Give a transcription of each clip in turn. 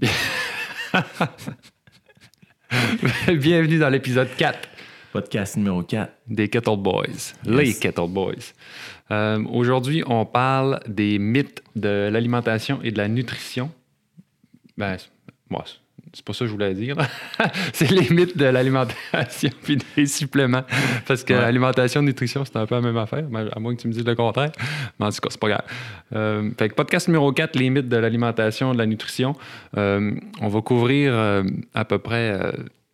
Bienvenue dans l'épisode 4 Podcast numéro 4. des Kettle Boys, les Kettle Boys. Euh, Aujourd'hui, on parle des mythes de l'alimentation et de la nutrition. Ben, moi, c'est- pas ça que je voulais dire. c'est les mythes de l'alimentation puis des suppléments. Parce que Ouais. alimentation, nutrition, c'est un peu la même affaire, à moins que tu me dises le contraire. Mais en tout cas, c'est pas grave. Euh, fait que podcast numéro 4, les mythes de l'alimentation, de la nutrition. Euh, on va couvrir euh, à peu près.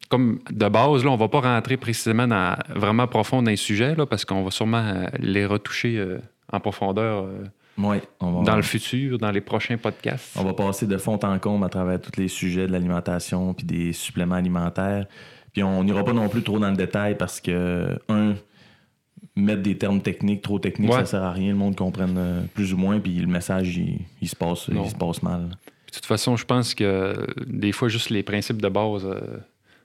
comme de base, là, on va pas rentrer précisément dans, vraiment profond dans les sujets, là, parce qu'on va sûrement euh, les retoucher euh, en profondeur euh, Oui, on va, dans le futur, dans les prochains podcasts. on va passer de fond en comble à travers tous les sujets de l'alimentation puis des suppléments alimentaires. Puis on n'ira pas non plus trop dans le détail parce que, un, mettre des termes techniques, trop techniques, Ouais. ça sert à rien. Le monde comprenne euh, plus ou moins, puis le message, il, il se, passe, Non. il se passe mal. Puis de toute façon, je pense que euh, des fois, juste les principes de base euh,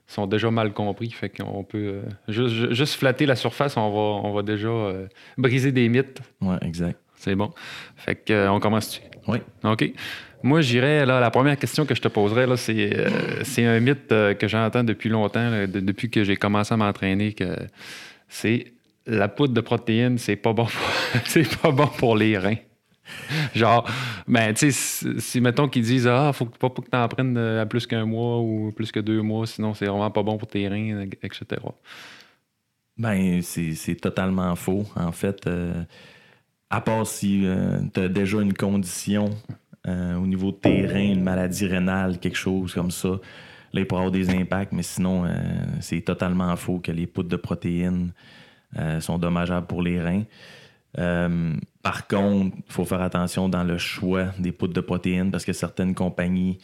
sont déjà mal compris. Fait qu'on peut euh, juste, ju- juste flatter la surface, on va, on va déjà euh, briser des mythes. Ouais, exact. C'est bon. Fait que, euh, on commence-tu? Oui. OK. Moi, j'irais, là, la première question que je te poserais, là, c'est, euh, c'est un mythe euh, que j'entends depuis longtemps, là, de- depuis que j'ai commencé à m'entraîner, que c'est la poudre de protéines, c'est pas bon pour, c'est pas bon pour les reins. Genre, ben, tu sais, si, mettons qu'ils disent, ah, faut pas, pas que t'en prennes à plus qu'un mois ou plus que deux mois, sinon c'est vraiment pas bon pour tes reins, etc. Ben, c'est c'est totalement faux. En fait, euh, à part si tu as déjà une condition euh, au niveau de tes reins, une maladie rénale, quelque chose comme ça, là, il pourrait avoir des impacts, mais sinon, euh, c'est totalement faux que les poudres de protéines euh, sont dommageables pour les reins. Euh, par contre, il faut faire attention dans le choix des poudres de protéines parce que certaines compagnies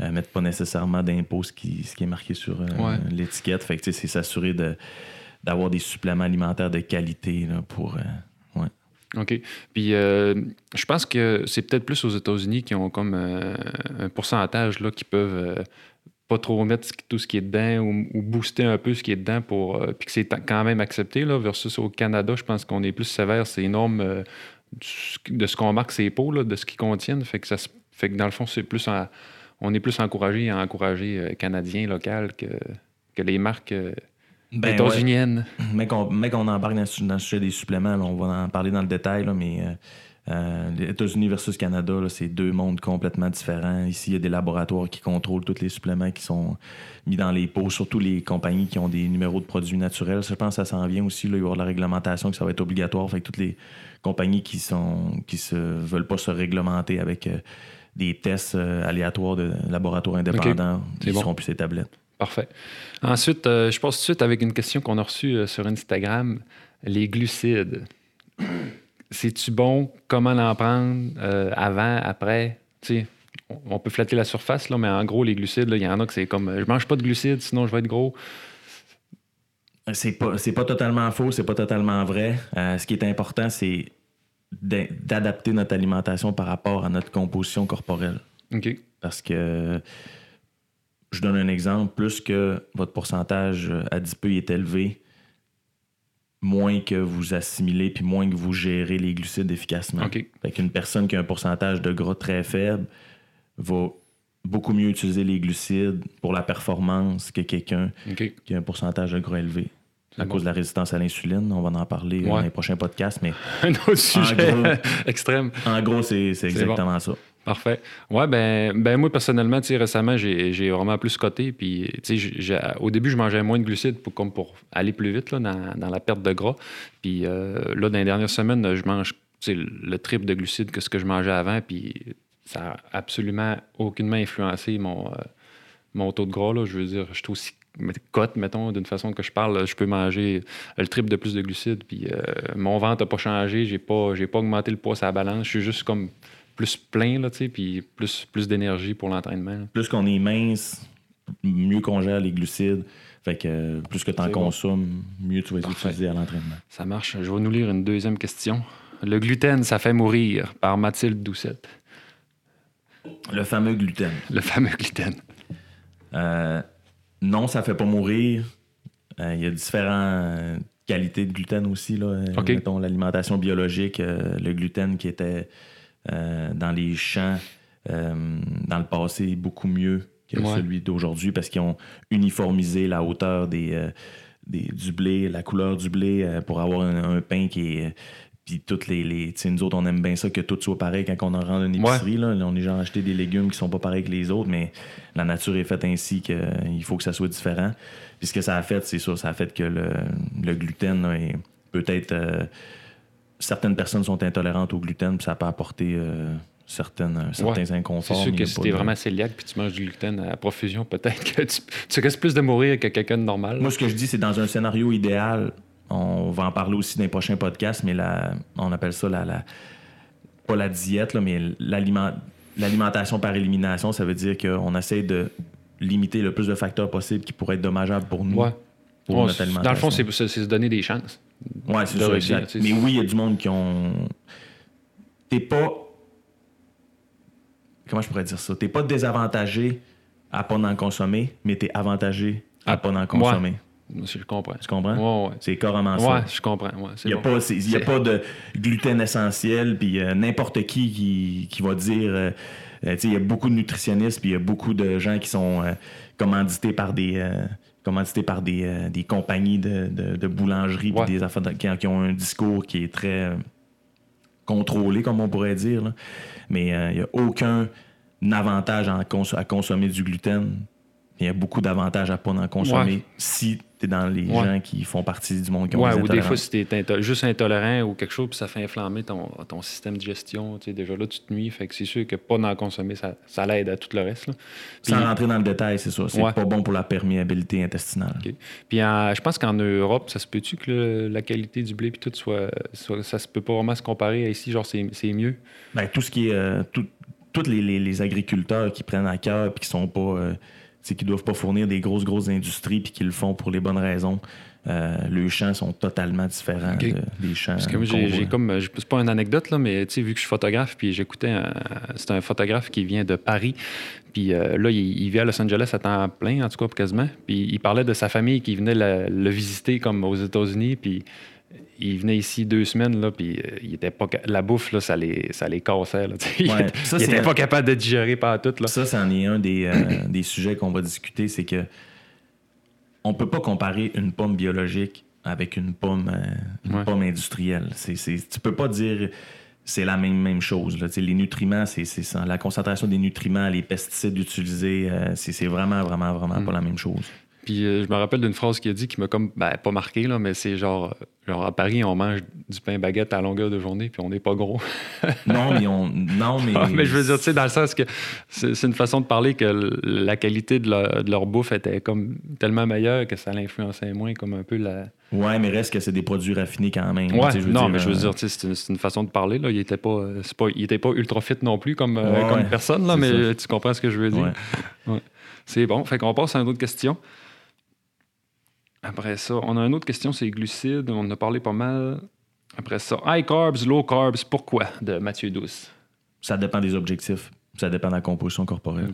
ne mettent pas nécessairement d'impôt ce qui, ce qui est marqué sur euh, Ouais. l'étiquette. Fait que c'est s'assurer de d'avoir des suppléments alimentaires de qualité là, pour. OK. Puis euh, je pense que c'est peut-être plus aux États-Unis qui ont comme euh, un pourcentage là, qui peuvent euh, pas trop mettre tout ce qui est dedans ou, booster un peu ce qui est dedans pour puis que c'est quand même accepté là, versus au Canada, je pense qu'on est plus sévère ces normes euh, du- de ce qu'on marque ces pots, de ce qu'ils contiennent. Fait que ça fait que dans le fond, c'est plus on est plus encouragé à encourager canadiens local que, que les marques Ben, ouais. états-uniennes. Mais qu'on embarque dans, le su- dans le sujet des suppléments, là, on va en parler dans le détail, là, mais euh, euh, les États-Unis versus Canada, c'est deux mondes complètement différents. Ici, il y a des laboratoires qui contrôlent tous les suppléments qui sont mis dans les pots, surtout les compagnies qui ont des numéros de produits naturels. Je pense que ça s'en vient aussi. Là, il va y avoir de la réglementation que ça va être obligatoire. Fait que toutes les compagnies qui sont qui se veulent pas se réglementer avec euh, des tests euh, aléatoires de laboratoires indépendants, C'est ils bon. seront plus ces tablettes. Parfait. Ensuite, euh, je passe tout de suite avec une question qu'on a reçue euh, sur Instagram. Les glucides. C'est-tu bon? Comment en prendre? Euh, avant, après? Tu sais, on- peut flatter la surface, là, mais en gros, les glucides, il y en a que c'est comme je mange pas de glucides, sinon je vais être gros. C'est pas, c'est pas totalement faux, c'est pas totalement vrai. Euh, ce qui est important, c'est d'adapter notre alimentation par rapport à notre composition corporelle. OK. Parce que, je donne un exemple, plus que votre pourcentage adipeux est élevé, moins que vous assimilez, puis moins que vous gérez les glucides efficacement. OK. Fait qu'une personne qui a un pourcentage de gras très faible va beaucoup mieux utiliser les glucides pour la performance que quelqu'un qui a un pourcentage de gras élevé. À bon. cause de la résistance à l'insuline, on va en parler euh, Ouais. dans les prochains podcasts, mais Un autre sujet gros. extrême. en gros, c'est c'est exactement ça. Parfait. Ouais, ben, ben moi, personnellement, récemment, j'ai vraiment plus coté. Puis, au début, je mangeais moins de glucides pour, comme pour aller plus vite là, dans, dans la perte de gras. Puis euh, là, dans les dernières semaines, je mange le triple de glucides que ce que je mangeais avant. Puis ça a absolument aucunement influencé mon, euh, mon taux de gras. Là. Je veux dire, je suis aussi cote, mettons, d'une façon que je parle. Je peux manger le triple de plus de glucides. Puis euh, mon ventre n'a pas changé. J'ai pas, j'ai pas augmenté le poids sur la balance. Je suis juste comme plus plein, là, tu sais, puis plus, plus d'énergie pour l'entraînement. Plus qu'on est mince, mieux qu'on gère les glucides. Fait que euh, plus que tu en bon. consommes, mieux tu vas Parfait. utiliser à l'entraînement. Ça marche. Je vais nous lire une deuxième question. Le gluten, ça fait mourir par Mathilde Doucette. Le fameux gluten. Le fameux gluten. Euh, non, ça fait pas mourir. Euh, Il y a différentes qualités de gluten aussi. Là. Mettons l'alimentation biologique, le gluten qui était dans les champs dans le passé beaucoup mieux que celui d'aujourd'hui parce qu'ils ont uniformisé la hauteur des, du blé, la couleur du blé pour avoir un, pain qui est puis toutes les. les nous autres, on aime bien ça que tout soit pareil quand on en rentre une épicerie. Là. On est genre acheté des légumes qui sont pas pareils que les autres, mais la nature est faite ainsi qu'il faut que ça soit différent. Puis ce que ça a fait, c'est ça, ça a fait que le, le gluten est peut-être. Euh, certaines personnes sont intolérantes au gluten, puis ça peut apporter. Euh, certaines, certains inconforts. C'est sûr que si tu es vraiment cœliaque puis tu manges du gluten à profusion, peut-être que tu, tu risques plus de mourir que quelqu'un de normal. Moi, ce que je dis, c'est dans un scénario idéal, on va en parler aussi dans les prochains podcasts, mais on appelle ça la, pas la diète, mais l'alimentation par élimination. Ça veut dire qu'on essaie de limiter le plus de facteurs possibles qui pourraient être dommageables pour nous. Pour notre alimentation. Dans le fond, c'est se donner des chances. Oui, c'est ça. Exact. Mais oui, il y a du monde qui ont. T'es pas. Comment je pourrais dire ça? T'es pas désavantagé à pas en consommer, mais t'es avantagé à, à pas en consommer. Je comprends. Tu comprends? C'est carrément ça. Ouais, je comprends. il n'y a, pas, a pas de gluten essentiel, puis euh, n'importe qui, qui, va dire. Euh, euh, il y a beaucoup de nutritionnistes, puis il y a beaucoup de gens qui sont commandités par des. Commandités par des, des compagnies de, de, boulangerie, des affaires qui, ont un discours qui est très contrôlé, comme on pourrait dire. Mais il n'y a aucun avantage à, à consommer du gluten il y a beaucoup d'avantages à ne pas en consommer si tu es dans les gens qui font partie du monde qui ont ouais, ou des fois, si tu es juste intolérant ou quelque chose, puis ça fait inflammer ton, ton système de gestion, tu sais, déjà là, tu te nuis. Fait que c'est sûr que pas en consommer, ça, ça l'aide à tout le reste. Sans rentrer dans le détail, c'est ça. C'est pas bon pour la perméabilité intestinale. Puis je pense qu'en Europe, ça se peut-tu que la qualité du blé puis tout soit, Ça se peut pas vraiment se comparer à ici, genre c'est mieux? Ben, tout ce qui est. Euh, tous les, les, agriculteurs qui prennent à cœur puis qui sont pas. Euh, c'est qu'ils doivent pas fournir des grosses, grosses industries puis qu'ils le font pour les bonnes raisons. Euh, les champs sont totalement différents des champs. Parce que moi, j'ai comme, c'est pas une anecdote, là, mais tu sais, vu que je suis photographe, puis j'écoutais, c'est un photographe qui vient de Paris, puis euh, là, il, vit à Los Angeles à temps plein, en tout cas, quasiment. Puis il parlait de sa famille qui venait le visiter comme aux États-Unis, puis il venait ici deux semaines, là, puis euh, il était pas la bouffe, là, ça, les, ça les cassait. Là, il était, pas capable de digérer par tout. Là. Ça, c'en est un des, euh, des sujets qu'on va discuter, c'est que on peut pas comparer une pomme biologique avec une pomme, euh, une pomme industrielle. C'est, c'est, tu peux pas dire c'est la même, même chose. Là. Les nutriments, c'est, ça. La concentration des nutriments, les pesticides utilisés, c'est, vraiment, vraiment, vraiment mm. pas la même chose. Puis euh, je me rappelle d'une phrase qu'il a dit qui m'a comme, ben, pas marqué, là, mais c'est genre, genre, à Paris, on mange du pain baguette à longueur de journée, puis on n'est pas gros. non, mais on. Non, mais. Ah, mais je veux dire, tu sais, dans le sens que c'est une façon de parler que la qualité de leur, bouffe était comme tellement meilleure que ça l'influençait moins, comme un peu la. Ouais, mais reste que c'est des produits raffinés quand même. Ouais, non, mais je veux euh, dire, c'est une, façon de parler. Là. Il n'était pas, pas, il était pas ultra fit non plus comme, euh, comme personne, là, mais tu comprends ce que je veux dire. Ouais. C'est bon. Fait qu'on passe à une autre question. Après ça, on a une autre question, c'est glucides. On en a parlé pas mal. Après ça, high carbs, low carbs, pourquoi de Mathieu Douce? Ça dépend des objectifs. Ça dépend de la composition corporelle.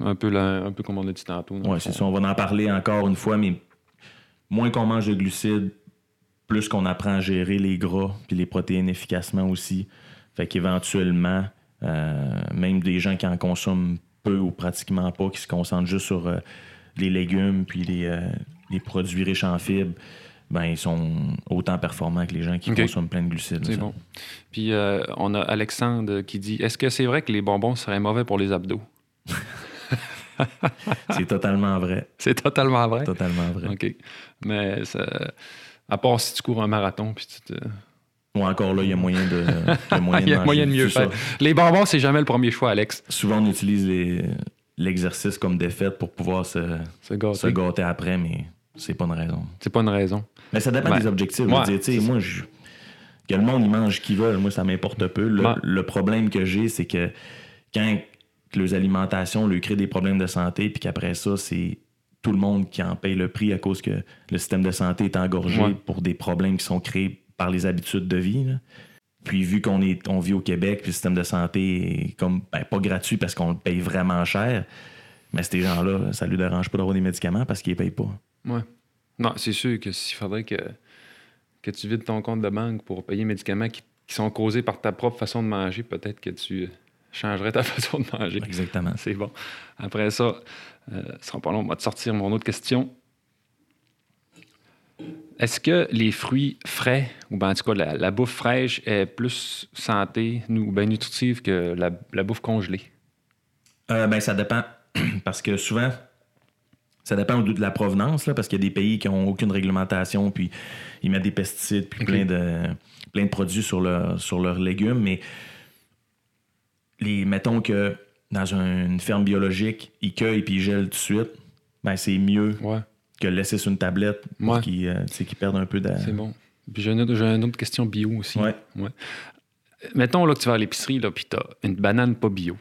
Un, peu un peu comme on a dit tantôt. Oui, c'est ça. On va en parler encore une fois, mais moins qu'on mange de glucides, plus qu'on apprend à gérer les gras puis les protéines efficacement aussi. Fait qu'éventuellement, euh, même des gens qui en consomment peu ou pratiquement pas, qui se concentrent juste sur euh, les légumes puis les, euh, les produits riches en fibres, ben, ils sont autant performants que les gens qui consomment plein de glucides. C'est bon. Puis euh, on a Alexandre qui dit Est-ce que c'est vrai que les bonbons seraient mauvais pour les abdos? C'est totalement vrai. C'est totalement vrai? Totalement vrai. OK. Mais ça... à part si tu cours un marathon, puis tu te. Ou encore là, il y a moyen de, il y a moyen de, mieux faire. Les bonbons, c'est jamais le premier choix, Alex. Souvent, on utilise l'exercice comme défaite pour pouvoir se, se gâter après, mais c'est pas une raison. C'est pas une raison. Mais ça dépend des objectifs. moi, je, que le monde il mange ce qu'il veut, moi, ça m'importe peu. Le, problème que j'ai, c'est que quand les alimentations lui créent des problèmes de santé, puis qu'après ça, c'est tout le monde qui en paye le prix à cause que le système de santé est engorgé pour des problèmes qui sont créés par les habitudes de vie. Puis vu qu'on est on vit au Québec, puis le système de santé est comme ben, pas gratuit parce qu'on le paye vraiment cher, mais ces gens-là, ça lui dérange pas d'avoir des médicaments parce qu'ils ne payent pas. Ouais. Non, c'est sûr que s'il faudrait que, que tu vides ton compte de banque pour payer les médicaments qui, sont causés par ta propre façon de manger, peut-être que tu changerait ta façon de manger. Exactement. C'est bon. Après ça, euh, sera pas long, on va te sortir mon autre question. Est-ce que les fruits frais, ou ben en tout cas la, la bouffe fraîche, est plus santé ou bien nutritive que la, la bouffe congelée? Euh, ben, ça dépend. Parce que souvent, ça dépend de la provenance, là, parce qu'il y a des pays qui n'ont aucune réglementation, puis ils mettent des pesticides, puis plein, de, plein de produits sur, leur, sur leurs légumes. Mais les, mettons que dans un- une ferme biologique, ils cueillent puis ils gèlent tout de suite, ben, c'est mieux Ouais, que le laisser sur une tablette pour Ouais. qu'ils euh, qu'ils perdent un peu de. c'est bon. Puis j'ai une, une autre question bio aussi. Ouais. Mettons là, que tu vas à l'épicerie, puis tu as une banane pas bio.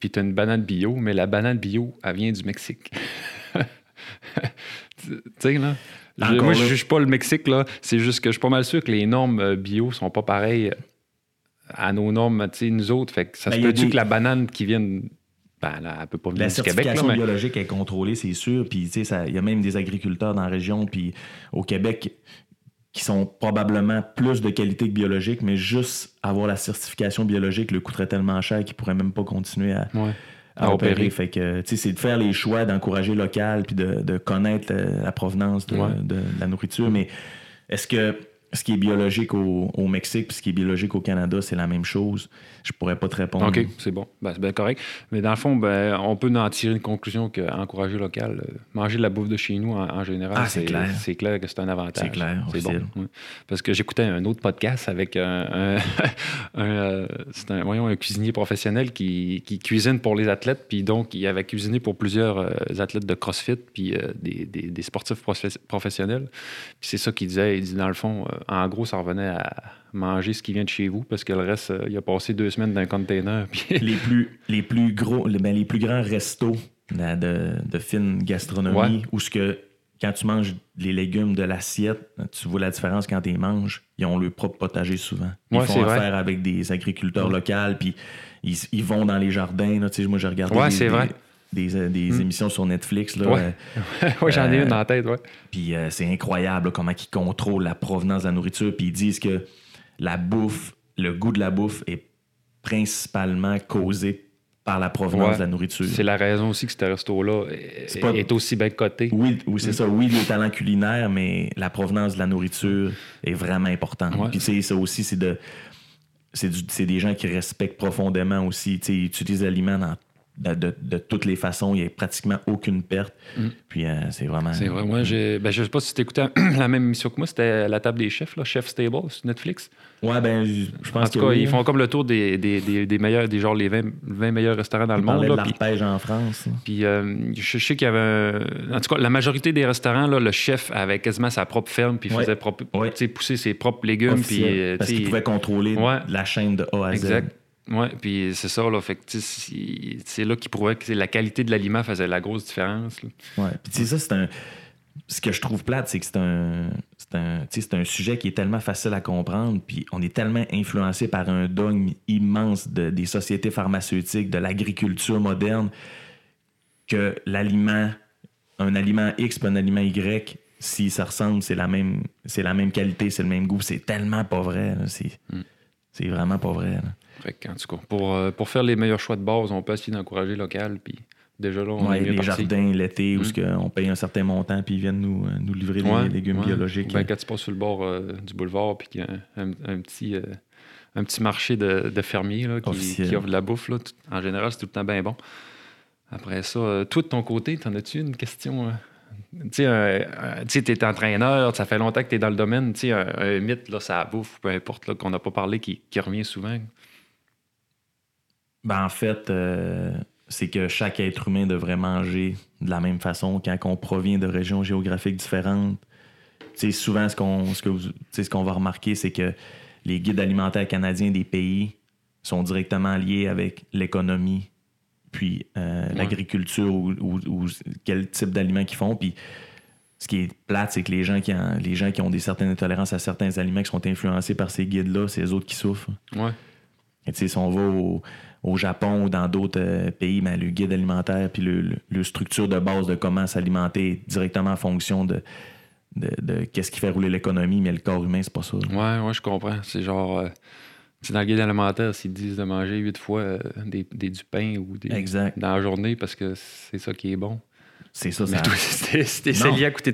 Puis tu as une banane bio, mais la banane bio, elle vient du Mexique. tu sais, là. je- moi, je là. juge pas le Mexique, là. C'est juste que je suis pas mal sûr que les normes euh, bio sont pas pareilles à nos normes, tu sais, nous autres. Fait que ça Ben, se il y a peut-tu des- que la banane qui vient. Ben, là, elle peut pas venir La du Québec, certification mais. biologique est contrôlée, c'est sûr. Puis, tu sais, il y a même des agriculteurs dans la région, puis au Québec, qui sont probablement plus de qualité que biologique, mais juste avoir la certification biologique le coûterait tellement cher qu'ils pourraient même pas continuer à, Ouais. À À opérer. opérer. Fait que, tu sais, c'est de faire les choix, d'encourager local, puis de, de connaître euh, la provenance de, Ouais. de- de la nourriture. Mais est-ce que ce qui est biologique au, au Mexique puis ce qui est biologique au Canada, c'est la même chose? Je pourrais pas te répondre. OK, c'est bon. Ben, c'est bien correct. Mais dans le fond, ben, on peut en tirer une conclusion qu'encourager local, euh, manger de la bouffe de chez nous en, en général, Ah, c'est clair. c'est clair que c'est un avantage. C'est clair, C'est bon. Parce que j'écoutais un autre podcast avec un, un- un, euh, c'est un, voyons, un cuisinier professionnel qui, qui cuisine pour les athlètes. Puis donc, il avait cuisiné pour plusieurs euh, athlètes de CrossFit puis euh, des, des- des sportifs professionnels. Puis c'est ça qu'il disait. Il dit, dans le fond, en gros, ça revenait à manger ce qui vient de chez vous parce que le reste, euh, il a passé deux semaines dans un container. Puis les plus, les plus gros, les, ben, les plus grands restos de, de, de fine gastronomie, Ouais. où ce que quand tu manges les légumes de l'assiette, tu vois la différence quand tu les manges. Ils ont leur propre potager souvent. Ils Ouais, font vrai. affaire avec des agriculteurs locaux, puis ils, ils vont dans les jardins. Là, Tu sais, moi, j'ai regardé Ouais, des, c'est des- vrai. Des, euh, des Mm. émissions sur Netflix. Là, Ouais. euh, ouais, j'en ai Euh, une dans la tête, ouais. puis euh, c'est incroyable là, comment ils contrôlent la provenance de la nourriture. Puis ils disent que la bouffe, le goût de la bouffe est principalement causé par la provenance Ouais. de la nourriture. C'est la raison aussi que ce resto-là est, C'est pas- est aussi bien coté. Oui, oui c'est ça. Oui, les talents culinaires, mais la provenance de la nourriture est vraiment importante. Ouais. Puis sais, ça aussi, c'est de. C'est, c'est des gens qui respectent profondément aussi. Ils utilisent l'aliment dans- de, de- de toutes les façons. Il n'y a pratiquement aucune perte. Mm. Puis euh, c'est vraiment. C'est vrai. Moi, j'ai, ben, je sais pas si tu écoutais la même émission que moi, c'était La table des chefs, là, Chef Stable sur Netflix. Ouais, ben, je pense En tout cas, oui, ils là. font comme le tour des, des, des, des meilleurs, des genre les 20, 20 meilleurs restaurants dans le monde. parlaient de Là, puis, l'arpège en France. là. puis, euh, je, sais qu'il y avait. un- En tout cas, la majorité des restaurants, là, le chef avait quasiment sa propre ferme, puis il Ouais. faisait propre- Ouais. pousser ses propres légumes. Puis, Officiel, euh, parce qu'ils pouvaient contrôler Ouais. la chaîne de A à Z. Exact. Oui, puis c'est ça, là. Fait c'est- là qu'il prouvait que la qualité de l'aliment faisait la grosse différence. Ouais. Puis tu sais, ça, c'est un. Ce que je trouve plate, c'est que c'est un. C'est un, un sujet qui est tellement facile à comprendre, puis on est tellement influencé par un dogme immense de- des sociétés pharmaceutiques, de l'agriculture moderne, que l'aliment, un aliment X puis un aliment Y, si ça ressemble, c'est la même, c'est la même qualité, c'est le même goût. C'est tellement pas vrai. là. C'est, Mm. c'est vraiment pas vrai. là. Fait que, en tout cas, pour, euh, pour faire les meilleurs choix de base, on peut essayer d'encourager local, puis déjà là, on Ouais, est mieux les parti. jardins l'été où Mm. que on paye un certain montant puis ils viennent nous, euh, nous livrer Ouais, des légumes ouais. biologiques. Ben, quand tu passes sur le bord euh, du boulevard, puis qu'il y a un, petit, euh, un petit marché de, de fermiers là, qui, offre de la bouffe, là, tout- en général, c'est tout le temps bien bon. Après ça, euh, toi, de ton côté, t'en as-tu une question? Tu sais, t'es entraîneur, ça fait longtemps que tu es dans le domaine. Tu sais, un, un mythe, là, ça bouffe, peu importe, qu'on n'a pas parlé, qui, qui revient souvent. Ben, en fait, euh, c'est que chaque être humain devrait manger de la même façon quand on provient de régions géographiques différentes. Tu sais, souvent, ce qu'on ce que vous- ce qu'on va remarquer, c'est que les guides alimentaires canadiens des pays sont directement liés avec l'économie, puis euh, Ouais. l'agriculture ou, ou- ou quel type d'aliments qu'ils font. Puis ce qui est plate, c'est que les gens, qui en- les gens qui ont des certaines intolérances à certains aliments qui sont influencés par ces guides-là, c'est les autres qui souffrent. Ouais. Et si on va au, au Japon ou dans d'autres euh, pays, ben, le guide alimentaire puis le, le- le structure de base de comment s'alimenter est directement en fonction de, de, de qu'est-ce qui fait rouler l'économie, mais le corps humain, c'est pas ça. Ouais, ouais, je comprends. C'est genre. euh, C'est dans le guide alimentaire, s'ils disent de manger huit fois euh, des, des- du pain ou des, Exact. dans la journée parce que c'est ça qui est bon. C'est ça, Mais ça. toi, si t'es cœliaque ou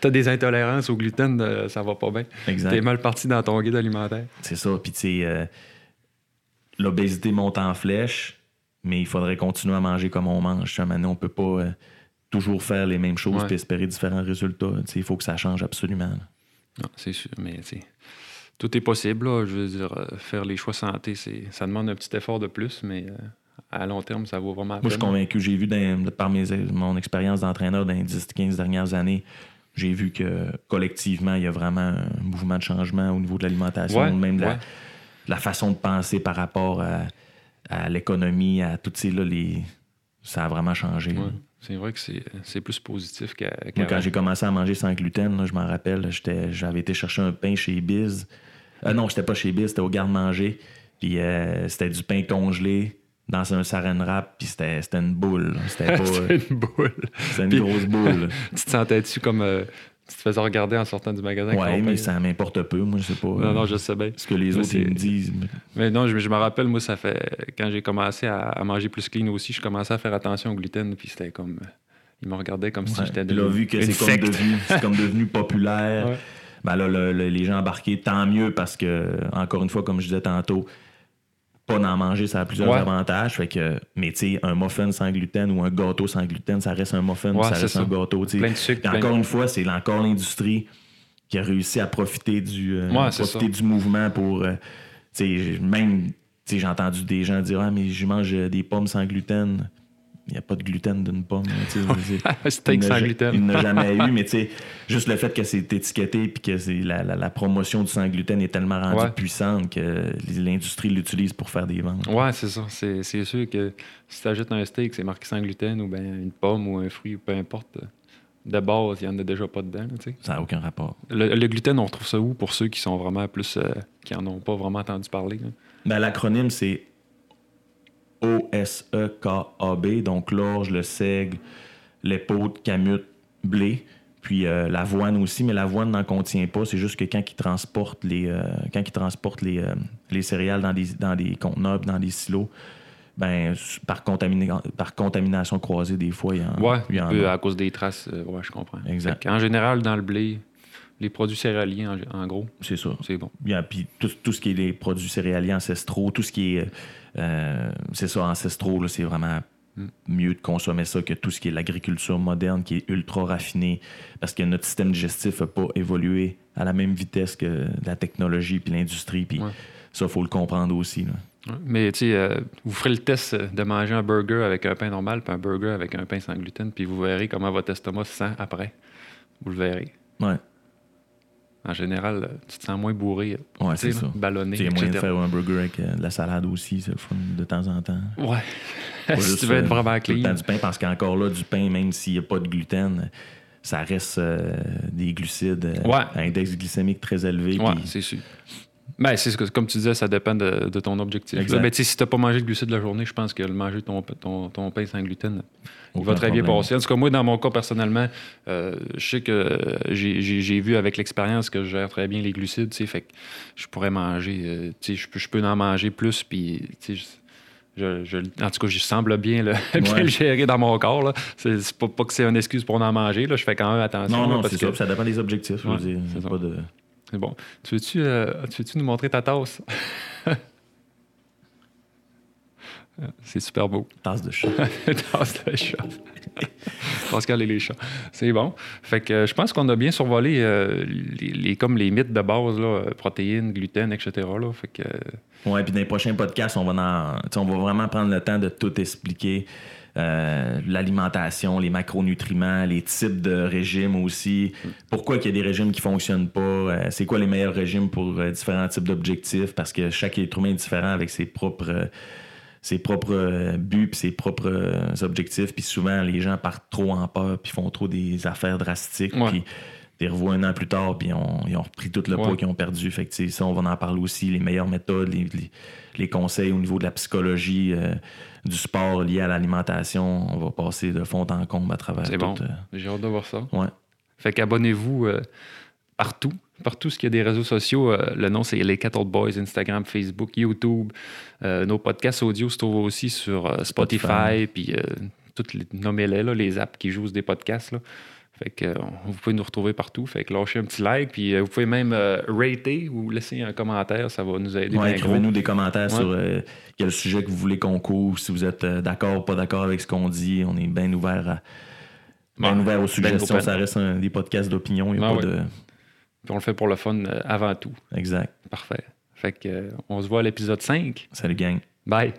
t'as des intolérances au gluten, ça va pas bien. Exact. T'es mal parti dans ton guide alimentaire. C'est ça. Puis, tu sais, l'obésité monte en flèche, mais il faudrait continuer à manger comme on mange. Maintenant, on peut pas euh, toujours faire les mêmes choses Ouais. et espérer différents résultats. Il faut que ça change absolument. là. Non, c'est sûr, mais tout est possible. Là. Je veux dire, euh, faire les choix santé, c'est, ça demande un petit effort de plus, mais euh, à long terme, ça vaut vraiment la Moi, je suis peine. convaincu. J'ai vu dans- par mes, mon expérience d'entraîneur dans les 10-15 dernières années, j'ai vu que collectivement, il y a vraiment un mouvement de changement au niveau de l'alimentation, Ouais, même de ouais. La façon de penser par rapport à, à l'économie, à toutes ces là, les... ça a vraiment changé. Ouais, c'est vrai que c'est, plus positif qu'à, quand j'ai commencé à manger sans gluten, là, je m'en rappelle, j'avais été chercher un pain chez Biz. Euh, non, j'étais pas chez Biz, c'était au garde-manger. Puis euh, c'était du pain congelé dans un saran wrap, puis c'était c'était une boule. C'était pas. C'était une boule. c'était une Puis- grosse boule. Tu te sentais-tu comme. euh, tu te faisais regarder en sortant du magasin? ton mais ça m'importe peu. Moi, je sais pas. Non, euh, non, je sais bien. Ce que les Mais autres ils me disent. mais- non, je, je me rappelle, moi, ça fait. Quand j'ai commencé à, à manger plus clean aussi, je commençais à faire attention au gluten, puis c'était comme. euh, Ils me regardaient comme si j'étais Puis là, vu que c'est comme, devenu, c'est comme devenu populaire, Ouais. ben là, le- le- les gens embarqués, tant mieux parce que, encore une fois, comme je disais tantôt, pas d'en manger, ça a plusieurs Ouais. avantages. Fait que, mais tu sais, un muffin sans gluten ou un gâteau sans gluten, ça reste un muffin, Ouais, ça reste ça. un gâteau. tu sais. Plein de sucre, Puis plein encore de- une fois, c'est encore l'industrie qui a réussi à profiter du, euh, Ouais, profiter du mouvement pour. euh, tu sais, même, j'ai entendu des gens dire Ah, mais je mange euh, des pommes sans gluten. Il n'y a pas de gluten d'une pomme. Steak sans gluten. Il n'a jamais eu, mais tu sais, juste le fait que c'est étiqueté puis que la, la- la promotion du sans gluten est tellement rendue Ouais. puissante que l'industrie l'utilise pour faire des ventes. Ouais, c'est ça. C'est, sûr que si tu achètes un steak, c'est marqué sans gluten ou ben une pomme ou un fruit, peu importe. De base, il n'y en a déjà pas dedans. là. Ça n'a aucun rapport. le, le gluten, on retrouve ça où pour ceux qui sont vraiment plus. euh, qui en ont pas vraiment entendu parler? Ben, L'acronyme, c'est O-S-E-K-A-B, donc l'orge, le seigle, l'épaule, camute, blé, puis euh, l'avoine aussi, mais l'avoine n'en contient pas. C'est juste que quand ils transportent les, euh, quand ils transportent les, euh, les céréales dans des, dans des conteneurs, dans des silos, ben, par, contamina- par contamination croisée, des fois, il y en, Ouais, il y un en peu a. à cause des traces. ouais, je comprends. Exact. En général, dans le blé, les produits céréaliers, en, en gros, C'est ça. c'est bon. Bien, puis tout, tout ce qui est les produits céréaliers ancestraux, tout ce qui est. euh, c'est ça, ancestraux, c'est vraiment Mm. mieux de consommer ça que tout ce qui est l'agriculture moderne, qui est ultra raffinée, parce que notre système digestif n'a pas évolué à la même vitesse que la technologie puis l'industrie. Puis Ouais. ça, il faut le comprendre aussi. là. Mais tu sais, euh, vous ferez le test de manger un burger avec un pain normal puis un burger avec un pain sans gluten, puis vous verrez comment votre estomac se sent après. Vous le verrez. Ouais, En général, tu te sens moins bourré, ouais tu c'est ça. ballonné, a moyen de faire un burger avec euh, de la salade aussi, c'est le fun de temps en temps. Ouais. Si juste, tu veux être euh, vraiment tout le clean. temps du pain, parce qu'encore là, du pain, même s'il n'y a pas de gluten, ça reste euh, des glucides, Ouais. un index glycémique très élevé. Ouais, c'est sûr. Ben, c'est ce que, comme tu disais, ça dépend de, de ton objectif. Exact. Ben, si tu n'as pas mangé de glucides de la journée, je pense que le manger ton, ton, ton pain sans gluten, il va très bien passer. En tout cas, moi, dans mon cas, personnellement, euh, je sais que j'ai- vu avec l'expérience que je gère très bien les glucides, fait que je pourrais manger, euh, je peux, je peux en manger plus, puis, je- en tout cas, je semble bien le, bien Ouais. le gérer dans mon corps. C'est pas, pas que c'est une excuse pour en manger, là. je fais quand même attention. Non, non, c'est que ça. Ça dépend des objectifs. je veux dire. Pas de... c'est bon. Tu veux-tu euh, tu veux-tu nous montrer ta tasse? c'est super beau. Tasse de chat. tasse de chat. Pascal et les chats. C'est bon. Fait que euh, je pense qu'on a bien survolé euh, les, comme les mythes de base, là, euh, protéines, gluten, etc. Là. Fait que, puis dans les prochains podcasts, on va, vraiment prendre le temps de tout expliquer. L'alimentation, les macronutriments, les types de régimes aussi. Pourquoi qu'il y a des régimes qui fonctionnent pas? c'est quoi les meilleurs régimes pour différents types d'objectifs? Parce que chaque être humain est différent avec ses propres, ses propres euh, buts puis ses propres euh, objectifs. Puis souvent, les gens partent trop en peur puis font trop des affaires drastiques. Ouais. Puis ils revoient un an plus tard puis on- ils ont repris tout le Ouais. poids qu'ils ont perdu. Fait que, ça, on va en parler aussi. Les meilleures méthodes, les, les- les conseils au niveau de la psychologie, euh, du sport lié à l'alimentation. On va passer de fond en comble à travers c'est bon. euh, J'ai hâte de voir ça. ouais. Fait qu'abonnez-vous. euh, partout. Partout ce qu'il y a des réseaux sociaux, euh, le nom c'est les Cattle Boys, Instagram, Facebook, YouTube. Euh, nos podcasts audio se trouvent aussi sur euh, Spotify, puis toutes les nommez-les, là, les apps qui jouent des podcasts. Là. Fait que vous pouvez nous retrouver partout. Fait que lâchez un petit like, puis vous pouvez même rater ou laisser un commentaire, ça va nous aider. Ouais, écrivez-nous des commentaires Ouais. sur quel sujet que vous voulez qu'on couvre, si vous êtes d'accord ou pas d'accord avec ce qu'on dit. On est bien ouvert à. bien Ouais, ouvert aux ben suggestions, ça reste un- des podcasts d'opinion. Il y a Ah pas de. Puis on le fait pour le fun euh, avant tout. Exact. Parfait. Fait que euh, on se voit à l'épisode 5. Salut, gang. Bye.